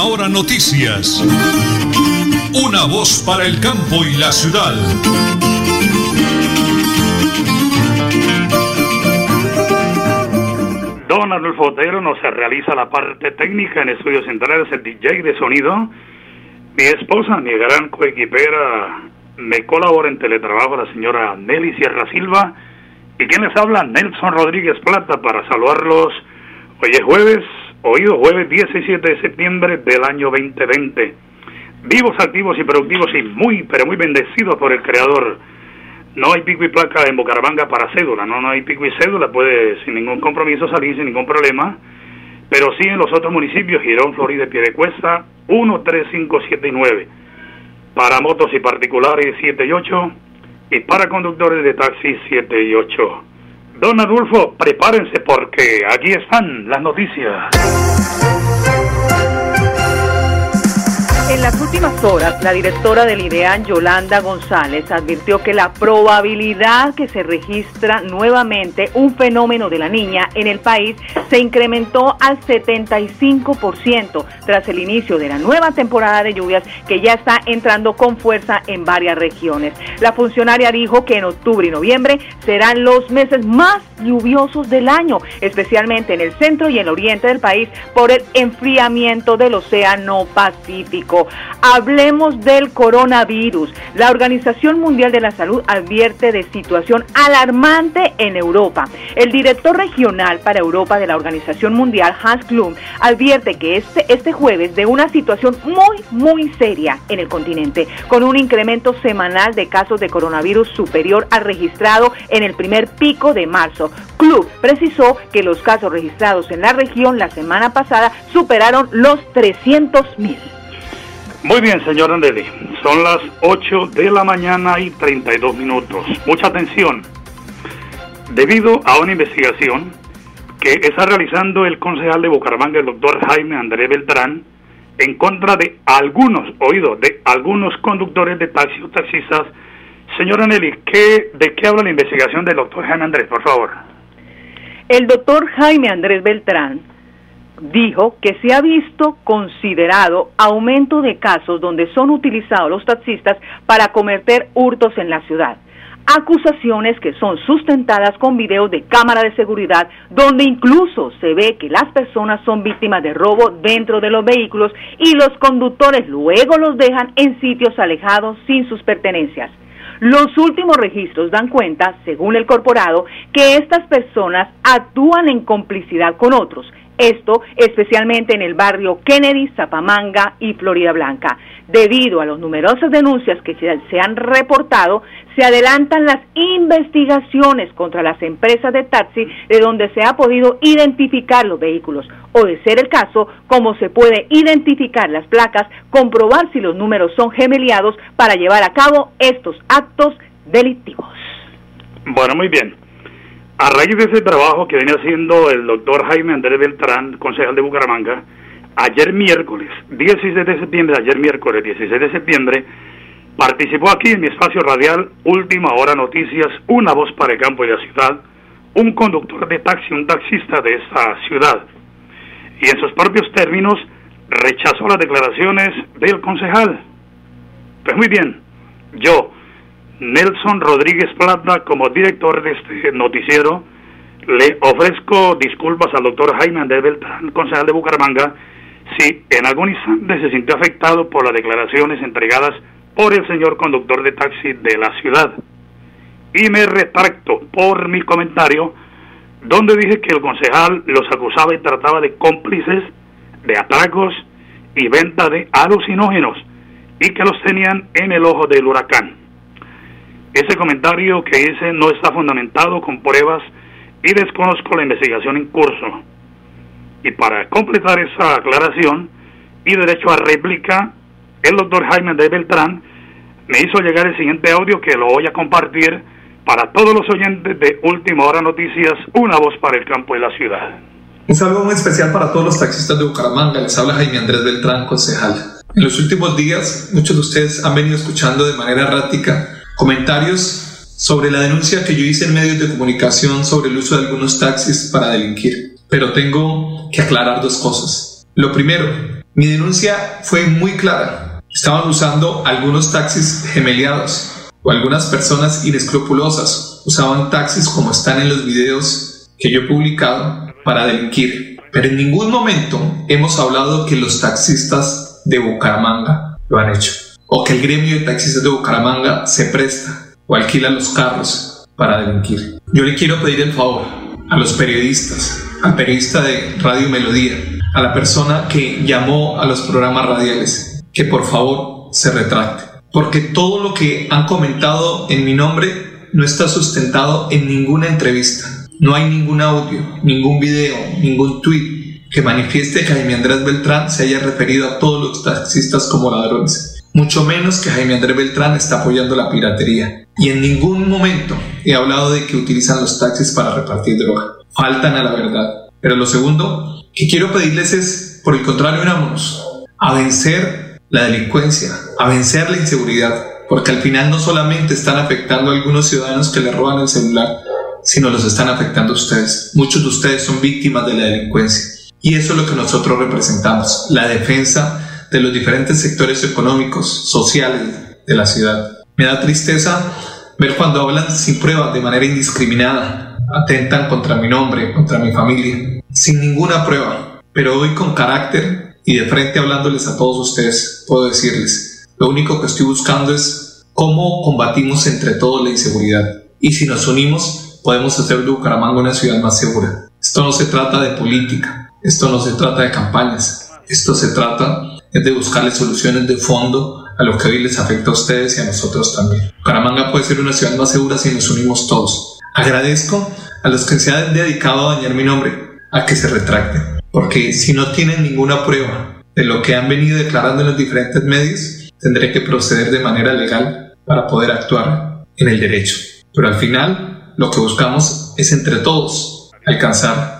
Última Hora Noticias. Una voz para el campo y la ciudad. Don Arnulfo Otero nos realiza la parte técnica en estudios centrales, el DJ de sonido. Mi esposa, mi gran coequipera, me colabora en teletrabajo la señora Nelly Sierra Silva. ¿Y quien les? Nelson Rodríguez Plata para saludarlos. Hoy es jueves, oído jueves 17 de septiembre del año 2020. Vivos, activos y productivos y muy, pero muy bendecidos por el Creador. No hay pico y placa en Bucaramanga para cédula, no, no hay pico y cédula, puede sin ningún compromiso salir sin ningún problema. Pero sí en los otros municipios, Girón, Florida y Piedecuesta, 1, 3, 5, 7 y 9. Para motos y particulares 7 y 8 y para conductores de taxi 7 y 8. Don Adolfo, prepárense porque aquí están las noticias. En las últimas horas, la directora del IDEAN, Yolanda González, advirtió que la probabilidad que se registra nuevamente un fenómeno de la niña en el país se incrementó al 75% tras el inicio de la nueva temporada de lluvias que ya está entrando con fuerza en varias regiones. La funcionaria dijo que en octubre y noviembre serán los meses más lluviosos del año, especialmente en el centro y en el oriente del país por el enfriamiento del Océano Pacífico. Hablemos del coronavirus. La Organización Mundial de la Salud advierte de situación alarmante en Europa. El director regional para Europa de la Organización Mundial, Hans Klum, advierte que este, este jueves de una situación muy, muy seria en el continente, con un incremento semanal de casos de coronavirus superior al registrado en el primer pico de marzo. Klum precisó que los casos registrados en la región la semana pasada superaron los 300 mil. Muy bien, señor Andeli. Son las 8 de la mañana y 32 minutos. Mucha atención. Debido a una investigación que está realizando el concejal de Bucaramanga, el doctor Jaime Andrés Beltrán, en contra de algunos, oído, de algunos conductores de taxis o taxistas. Señor Aneli, ¿qué, ¿de qué habla la investigación del doctor Jaime Andrés, por favor? El doctor Jaime Andrés Beltrán dijo que se ha visto considerado aumento de casos donde son utilizados los taxistas para cometer hurtos en la ciudad. Acusaciones que son sustentadas con videos de cámara de seguridad donde incluso se ve que las personas son víctimas de robo dentro de los vehículos y los conductores luego los dejan en sitios alejados sin sus pertenencias. Los últimos registros dan cuenta, según el corporado, que estas personas actúan en complicidad con otros esto especialmente en el barrio Kennedy, Zapamanga y Florida Blanca. Debido a las numerosas denuncias que se han reportado, se adelantan las investigaciones contra las empresas de taxi de donde se ha podido identificar los vehículos o, de ser el caso, cómo se puede identificar las placas, comprobar si los números son gemeliados para llevar a cabo estos actos delictivos. Bueno, muy bien. A raíz de ese trabajo que viene haciendo el doctor Jaime Andrés Beltrán, concejal de Bucaramanga, ayer miércoles, 16 de septiembre, ayer miércoles 16 de septiembre, participó aquí en mi espacio radial Última Hora Noticias, una voz para el campo y la ciudad, un conductor de taxi, un taxista de esta ciudad. Y en sus propios términos rechazó las declaraciones del concejal. Pues muy bien, yo, Nelson Rodríguez Plata, como director de este noticiero, le ofrezco disculpas al doctor Jaime Andrés Beltrán, concejal de Bucaramanga, si en algún instante se sintió afectado por las declaraciones entregadas por el señor conductor de taxi de la ciudad. Y me retracto por mi comentario, donde dije que el concejal los acusaba y trataba de cómplices de atracos y venta de alucinógenos y que los tenían en el ojo del huracán. Ese comentario que hice no está fundamentado con pruebas y desconozco la investigación en curso. Y para completar esa aclaración y derecho a réplica, el doctor Jaime de Beltrán me hizo llegar el siguiente audio que lo voy a compartir para todos los oyentes de Última Hora Noticias, una voz para el campo y la ciudad. Un saludo muy especial para todos los taxistas de Bucaramanga. Les habla Jaime Andrés Beltrán, concejal. En los últimos días, muchos de ustedes han venido escuchando de manera errática comentarios sobre la denuncia que yo hice en medios de comunicación sobre el uso de algunos taxis para delinquir. Pero tengo que aclarar dos cosas. Lo primero, Mi denuncia fue muy clara. Estaban usando algunos taxis gemeliados o algunas personas inescrupulosas usaban taxis como están en los videos que yo he publicado para delinquir. Pero en ningún momento hemos hablado que los taxistas de Bucaramanga lo han hecho o que el gremio de taxistas de Bucaramanga se presta o alquila los carros para delinquir. Yo le quiero pedir el favor a los periodistas, al periodista de Radio Melodía, a la persona que llamó a los programas radiales, que por favor se retracte. Porque todo lo que han comentado en mi nombre no está sustentado en ninguna entrevista. No hay ningún audio, ningún video, ningún tweet que manifieste que Jaime Andrés Beltrán se haya referido a todos los taxistas como ladrones mucho menos que Jaime Andrés Beltrán está apoyando la piratería. Y en ningún momento he hablado de que utilizan los taxis para repartir droga. Faltan a la verdad. Pero lo segundo que quiero pedirles es, por el contrario, unámonos a vencer la delincuencia, a vencer la inseguridad, porque al final no solamente están afectando a algunos ciudadanos que le roban el celular, sino los están afectando a ustedes. Muchos de ustedes son víctimas de la delincuencia. Y eso es lo que nosotros representamos, la defensa de los diferentes sectores económicos, sociales de la ciudad. Me da tristeza ver cuando hablan sin pruebas, de manera indiscriminada, atentan contra mi nombre, contra mi familia, sin ninguna prueba. Pero hoy con carácter y de frente hablándoles a todos ustedes, puedo decirles, lo único que estoy buscando es cómo combatimos entre todos la inseguridad. Y si nos unimos, podemos hacer de Bucaramanga una ciudad más segura. Esto no se trata de política, esto no se trata de campañas, esto se trata es de buscarle soluciones de fondo a lo que hoy les afecta a ustedes y a nosotros también. Caramanga puede ser una ciudad más segura si nos unimos todos. Agradezco a los que se han dedicado a dañar mi nombre a que se retracten, porque si no tienen ninguna prueba de lo que han venido declarando en los diferentes medios, tendré que proceder de manera legal para poder actuar en el derecho. Pero al final, lo que buscamos es entre todos alcanzar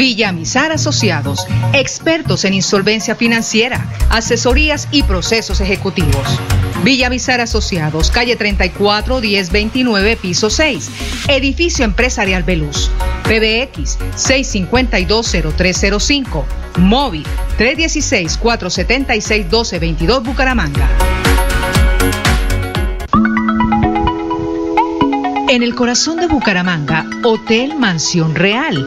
Villamizar Asociados, expertos en insolvencia financiera, asesorías y procesos ejecutivos. Villamizar Asociados, calle 34 1029, piso 6, edificio empresarial Veluz. PBX 6520305, móvil 316 476 1222 Bucaramanga. En el corazón de Bucaramanga, Hotel Mansión Real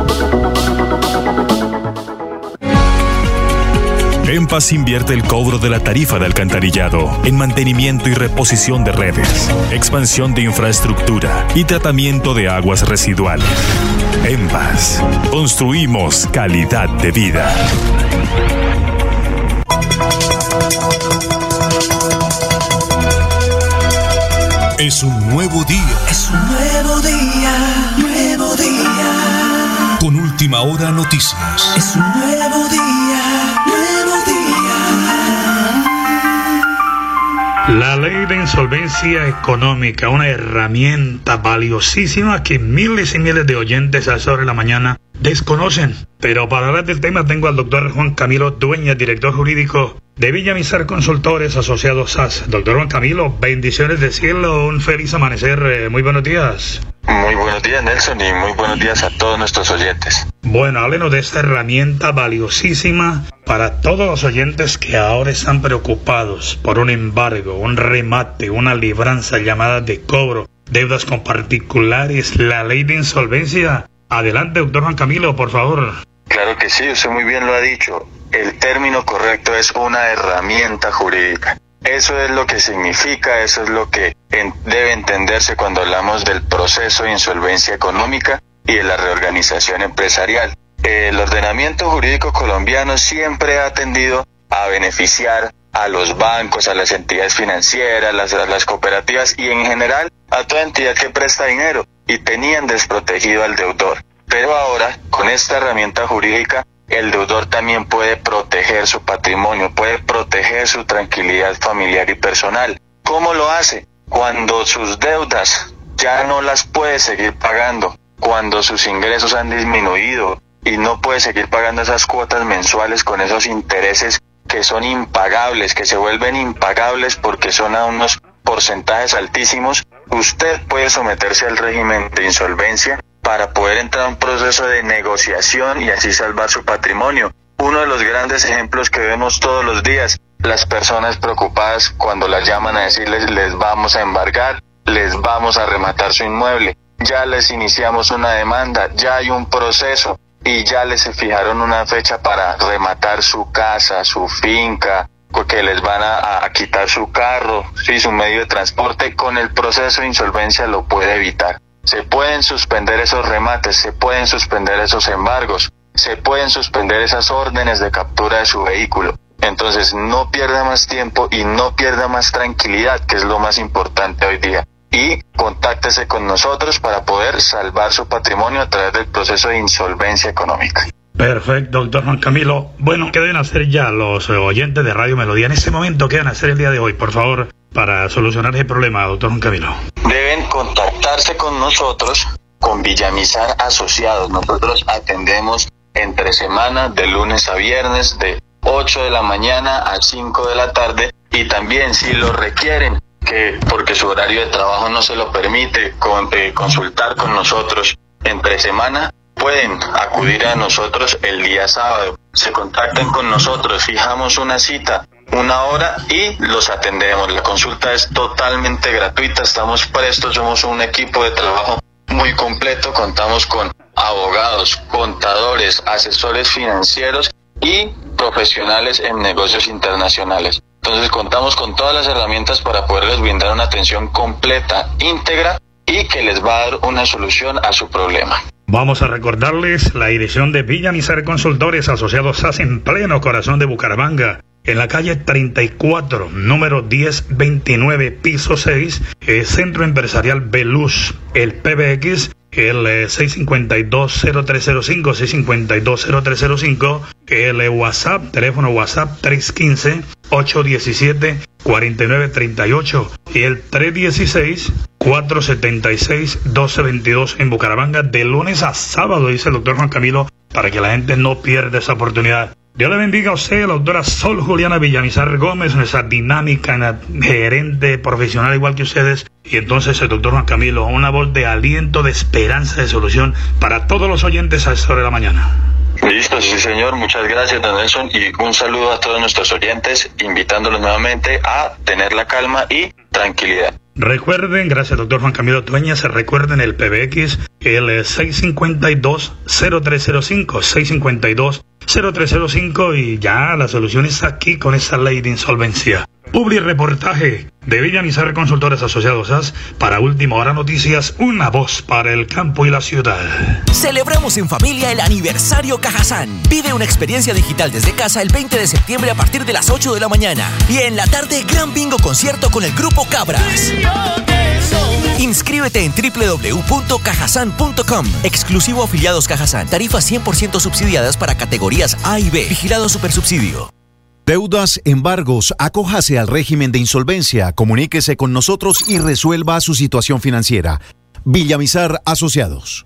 En Paz invierte el cobro de la tarifa de alcantarillado en mantenimiento y reposición de redes, expansión de infraestructura y tratamiento de aguas residuales. En Paz, construimos calidad de vida. Es un nuevo día. Es un nuevo día, nuevo día. Con última hora noticias. Es un nuevo día La ley de insolvencia económica, una herramienta valiosísima que miles y miles de oyentes a de la mañana desconocen. Pero para hablar del tema tengo al doctor Juan Camilo Dueña, director jurídico de Villamizar Consultores Asociados SAS. Doctor Juan Camilo, bendiciones de cielo, un feliz amanecer, eh, muy buenos días. Muy buenos días Nelson y muy buenos días a todos nuestros oyentes. Bueno, háblenos de esta herramienta valiosísima para todos los oyentes que ahora están preocupados por un embargo, un remate, una libranza llamada de cobro, deudas con particulares, la ley de insolvencia. Adelante, doctor Juan Camilo, por favor. Claro que sí, usted muy bien lo ha dicho. El término correcto es una herramienta jurídica. Eso es lo que significa, eso es lo que debe entenderse cuando hablamos del proceso de insolvencia económica y de la reorganización empresarial. El ordenamiento jurídico colombiano siempre ha tendido a beneficiar a los bancos, a las entidades financieras, las, las cooperativas y en general a toda entidad que presta dinero y tenían desprotegido al deudor. Pero ahora, con esta herramienta jurídica, el deudor también puede proteger su patrimonio, puede proteger su tranquilidad familiar y personal. ¿Cómo lo hace? Cuando sus deudas ya no las puede seguir pagando, cuando sus ingresos han disminuido y no puede seguir pagando esas cuotas mensuales con esos intereses que son impagables, que se vuelven impagables porque son a unos porcentajes altísimos, usted puede someterse al régimen de insolvencia para poder entrar a un proceso de negociación y así salvar su patrimonio. Uno de los grandes ejemplos que vemos todos los días, las personas preocupadas cuando las llaman a decirles les vamos a embargar, les vamos a rematar su inmueble, ya les iniciamos una demanda, ya hay un proceso y ya les fijaron una fecha para rematar su casa, su finca, que les van a, quitar su carro, sí, su medio de transporte, con el proceso de insolvencia lo puede evitar. Se pueden suspender esos remates, se pueden suspender esos embargos, se pueden suspender esas órdenes de captura de su vehículo. Entonces no pierda más tiempo y no pierda más tranquilidad, que es lo más importante hoy día. Y contáctese con nosotros para poder salvar su patrimonio a través del proceso de insolvencia económica. Perfecto, doctor Juan Camilo. Bueno, ¿qué deben hacer ya los oyentes de Radio Melodía en este momento? ¿Qué deben hacer el día de hoy, por favor, para solucionar ese problema, doctor Juan Camilo? Deben contactarse con nosotros, con Villamizar Asociados. Nosotros atendemos entre semanas, de lunes a viernes, de 8 de la mañana a 5 de la tarde. Y también, si lo requieren, que porque su horario de trabajo no se lo permite, eh, consultar con nosotros entre semana, pueden acudir a nosotros el día sábado. Se contactan con nosotros, fijamos una cita una hora y los atendemos. La consulta es totalmente gratuita, estamos prestos, somos un equipo de trabajo muy completo, contamos con abogados, contadores, asesores financieros y profesionales en negocios internacionales. Entonces contamos con todas las herramientas para poderles brindar una atención completa, íntegra y que les va a dar una solución a su problema. Vamos a recordarles la dirección de Villa Consultores Asociados SAS en pleno corazón de Bucaramanga en la calle 34, número 1029, piso 6, el Centro Empresarial Beluz, el PBX, el 652-0305, eh, 652-0305, el WhatsApp, teléfono WhatsApp 315-817-4938 y el 316-476-1222 en Bucaramanga de lunes a sábado, dice el doctor Juan Camilo, para que la gente no pierda esa oportunidad. Dios le bendiga a usted, la doctora Sol Juliana Villamizar Gómez, nuestra dinámica gerente profesional igual que ustedes. Y entonces el doctor Juan Camilo, una voz de aliento, de esperanza, de solución para todos los oyentes a esta hora de la mañana. Listo, sí señor, muchas gracias don Nelson y un saludo a todos nuestros oyentes, invitándolos nuevamente a tener la calma y tranquilidad. Recuerden, gracias doctor Juan Camilo Tueña, se recuerden el PBX, el 652-0305, 652 0305 y ya la solución está aquí con esta ley de insolvencia. Publi reportaje de Villamizar Consultores Asociados AS para Última Hora Noticias, una voz para el campo y la ciudad. Celebramos en familia el aniversario Cajazán. Vive una experiencia digital desde casa el 20 de septiembre a partir de las 8 de la mañana. Y en la tarde, gran bingo concierto con el grupo Cabras. Inscríbete en www.cajasan.com. Exclusivo afiliados Cajazán. Tarifas 100% subsidiadas para categorías A y B. Vigilado Supersubsidio. Deudas, embargos, acójase al régimen de insolvencia, comuníquese con nosotros y resuelva su situación financiera. Villamizar Asociados.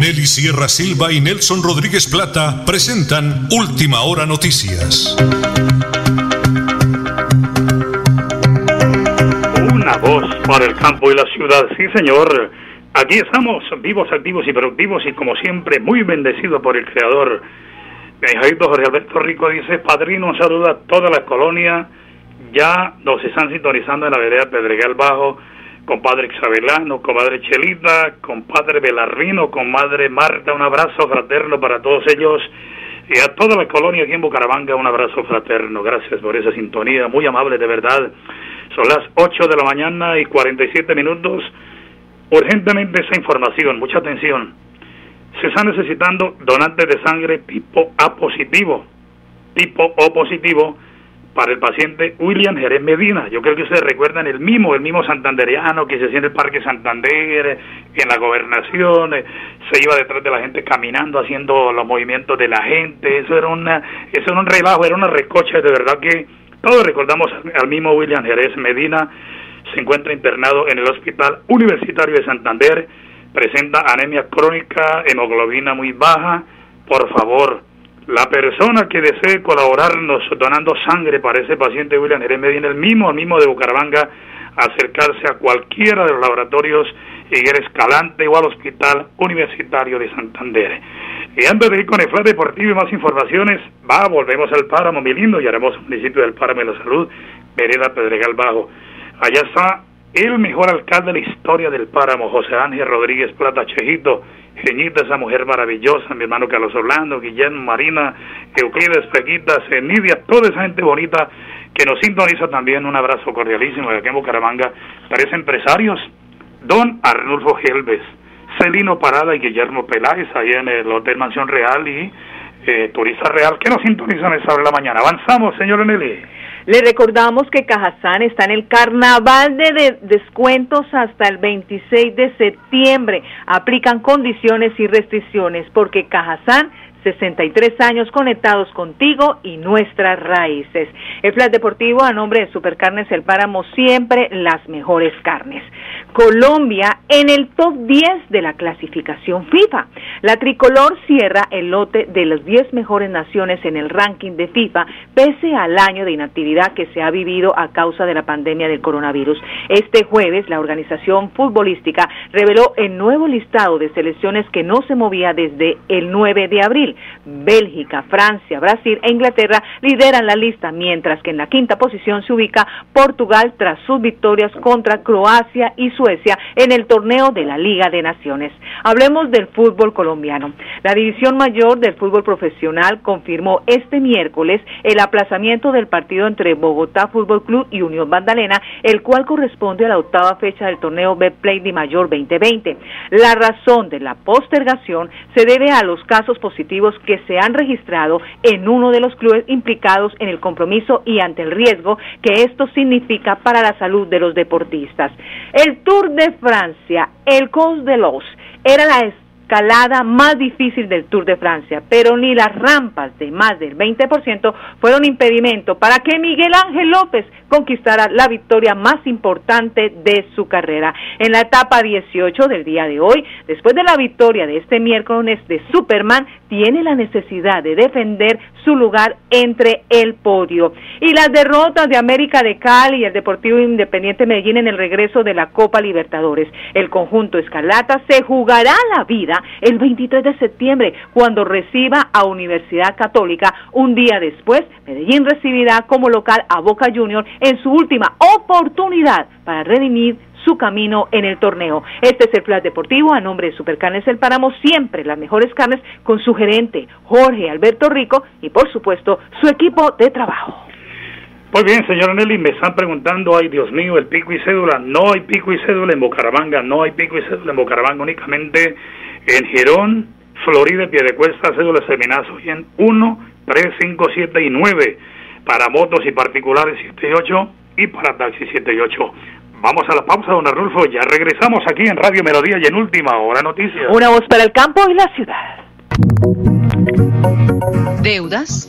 Nelly Sierra Silva y Nelson Rodríguez Plata presentan Última Hora Noticias. Una voz para el campo y la ciudad, sí señor. Aquí estamos, vivos, activos y productivos y como siempre muy bendecidos por el Creador. Benjadito Jorge Alberto Rico dice, padrino, un saludo a toda la colonia. Ya nos están sintonizando en la vereda Pedregal Bajo compadre Xabelano, comadre Chelita, compadre Belarrino, comadre Marta, un abrazo fraterno para todos ellos y a toda la colonia aquí en Bucaramanga un abrazo fraterno. Gracias por esa sintonía, muy amable de verdad. Son las 8 de la mañana y 47 minutos. Urgentemente esa información, mucha atención. Se está necesitando donantes de sangre tipo A positivo, tipo O positivo para el paciente William Jerez Medina. Yo creo que ustedes recuerdan el mismo, el mismo santanderiano que se hacía en el Parque Santander, en la gobernación, eh, se iba detrás de la gente caminando, haciendo los movimientos de la gente. Eso era, una, eso era un relajo, era una recocha, de verdad que todos recordamos al mismo William Jerez Medina. Se encuentra internado en el Hospital Universitario de Santander, presenta anemia crónica, hemoglobina muy baja. Por favor, la persona que desee colaborarnos donando sangre para ese paciente William Jerez Medina, el mismo, el mismo de Bucaramanga, acercarse a cualquiera de los laboratorios Higuera Escalante o al Hospital Universitario de Santander. Y antes de ir con el flash deportivo y más informaciones, va, volvemos al Páramo, mi lindo, y haremos municipio del Páramo de la Salud, Vereda Pedregal Bajo. Allá está el mejor alcalde de la historia del Páramo, José Ángel Rodríguez Plata Chejito, Geñita, esa mujer maravillosa, mi hermano Carlos Orlando, Guillermo Marina, Euclides Pequita, Nidia, toda esa gente bonita que nos sintoniza también. Un abrazo cordialísimo de aquí en Bucaramanga. Tres empresarios, Don Arnulfo Gelves, Celino Parada y Guillermo Peláez, ahí en el Hotel Mansión Real y eh, Turista Real, que nos sintonizan esa hora de la mañana. Avanzamos, señor Nelly. Le recordamos que Cajazán está en el carnaval de, de, descuentos hasta el 26 de septiembre. Aplican condiciones y restricciones porque Cajazán 63 años conectados contigo y nuestras raíces. El Flash Deportivo a nombre de Supercarnes El Páramo, siempre las mejores carnes. Colombia en el top 10 de la clasificación FIFA. La tricolor cierra el lote de las 10 mejores naciones en el ranking de FIFA, pese al año de inactividad que se ha vivido a causa de la pandemia del coronavirus. Este jueves, la organización futbolística reveló el nuevo listado de selecciones que no se movía desde el 9 de abril. Bélgica, Francia, Brasil e Inglaterra lideran la lista, mientras que en la quinta posición se ubica Portugal tras sus victorias contra Croacia y Suecia en el torneo de la Liga de Naciones. Hablemos del fútbol colombiano. La división mayor del fútbol profesional confirmó este miércoles el aplazamiento del partido entre Bogotá Fútbol Club y Unión Magdalena, el cual corresponde a la octava fecha del torneo Betplay de Mayor 2020. La razón de la postergación se debe a los casos positivos que se han registrado en uno de los clubes implicados en el compromiso y ante el riesgo que esto significa para la salud de los deportistas. El Tour de Francia, el Cos de los, era la escalada más difícil del Tour de Francia, pero ni las rampas de más del 20% fueron impedimento para que Miguel Ángel López conquistara la victoria más importante de su carrera. En la etapa 18 del día de hoy, después de la victoria de este miércoles de Superman, tiene la necesidad de defender su lugar entre el podio. Y las derrotas de América de Cali y el Deportivo Independiente Medellín en el regreso de la Copa Libertadores. El conjunto Escarlata se jugará la vida el 23 de septiembre cuando reciba a Universidad Católica. Un día después, Medellín recibirá como local a Boca Juniors en su última oportunidad para redimir su camino en el torneo. Este es el Flash Deportivo a nombre de Supercarnes El Páramo, siempre las mejores carnes con su gerente Jorge Alberto Rico y por supuesto su equipo de trabajo. Pues bien, señor Nelly, me están preguntando, ay Dios mío, el pico y cédula, no hay pico y cédula en Bucaramanga, no hay pico y cédula en Bucaramanga, únicamente en Girón, Florida, Piedecuesta, cédula seminazo y en 1, 3, 5, 7 y 9 para motos y particulares 7 y 8 y para taxi 7 y 8. Vamos a la pausa, don Arnulfo. Ya regresamos aquí en Radio Melodía y en Última Hora Noticias. Una voz para el campo y la ciudad. Deudas,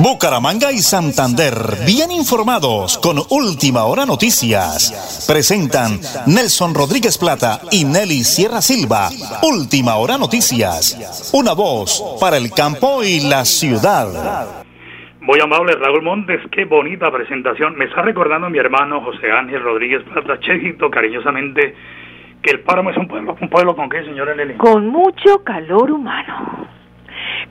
Bucaramanga y Santander, bien informados con Última Hora Noticias. Presentan Nelson Rodríguez Plata y Nelly Sierra Silva. Última Hora Noticias. Una voz para el campo y la ciudad. Muy amable Raúl Montes, qué bonita presentación. Me está recordando mi hermano José Ángel Rodríguez Plata, Chejito, cariñosamente, que el páramo es un pueblo, un pueblo con qué, señora Nelly. Con mucho calor humano.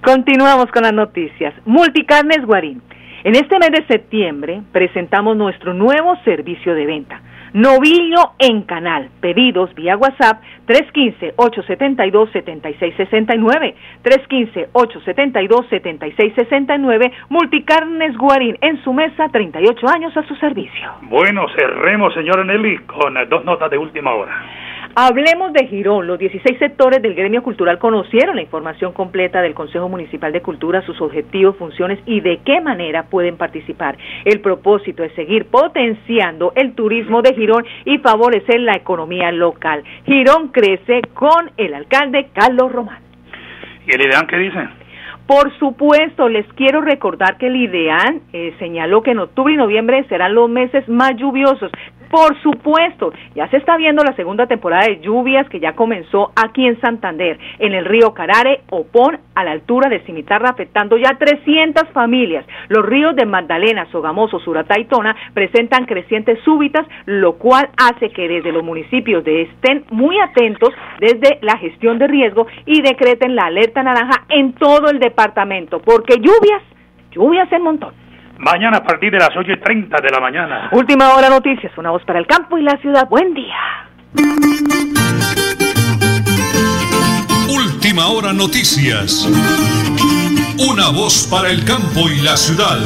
Continuamos con las noticias. Multicarnes Guarín. En este mes de septiembre presentamos nuestro nuevo servicio de venta. Novillo en canal. Pedidos vía WhatsApp 315-872-7669. 315-872-7669. Multicarnes Guarín en su mesa, 38 años a su servicio. Bueno, cerremos, señora Nelly, con dos notas de última hora. Hablemos de Girón. Los 16 sectores del gremio cultural conocieron la información completa del Consejo Municipal de Cultura, sus objetivos, funciones y de qué manera pueden participar. El propósito es seguir potenciando el turismo de Girón y favorecer la economía local. Girón crece con el alcalde Carlos Román. ¿Y el IDEAN qué dice? Por supuesto, les quiero recordar que el IDEAN eh, señaló que en octubre y noviembre serán los meses más lluviosos. Por supuesto, ya se está viendo la segunda temporada de lluvias que ya comenzó aquí en Santander, en el río Carare, Opón, a la altura de Cimitarra, afectando ya 300 familias. Los ríos de Magdalena, Sogamoso, Suratá y Tona presentan crecientes súbitas, lo cual hace que desde los municipios estén muy atentos desde la gestión de riesgo y decreten la alerta naranja en todo el departamento, porque lluvias, lluvias en montón. Mañana a partir de las 8 y 30 de la mañana. Última hora noticias, una voz para el campo y la ciudad. Buen día. Última hora noticias. Una voz para el campo y la ciudad.